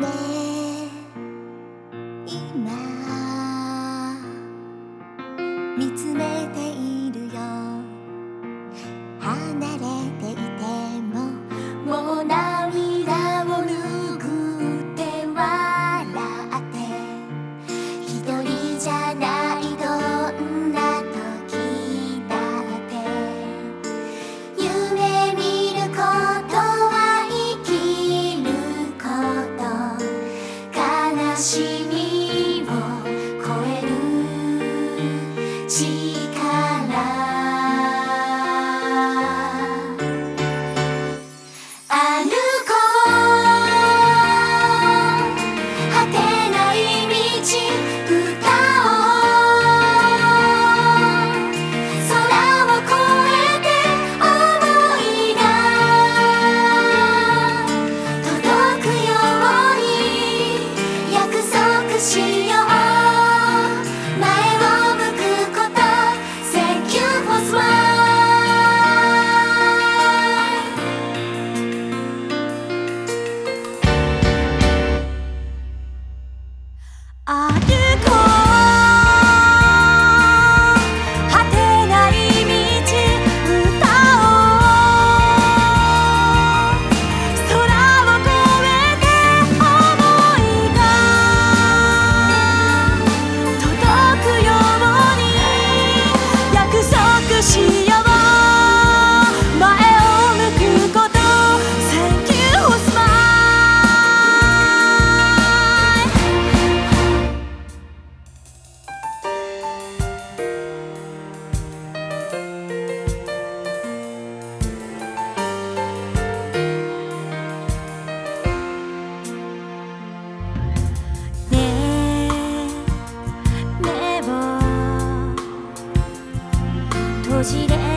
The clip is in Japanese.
今。見つめている。see 少しで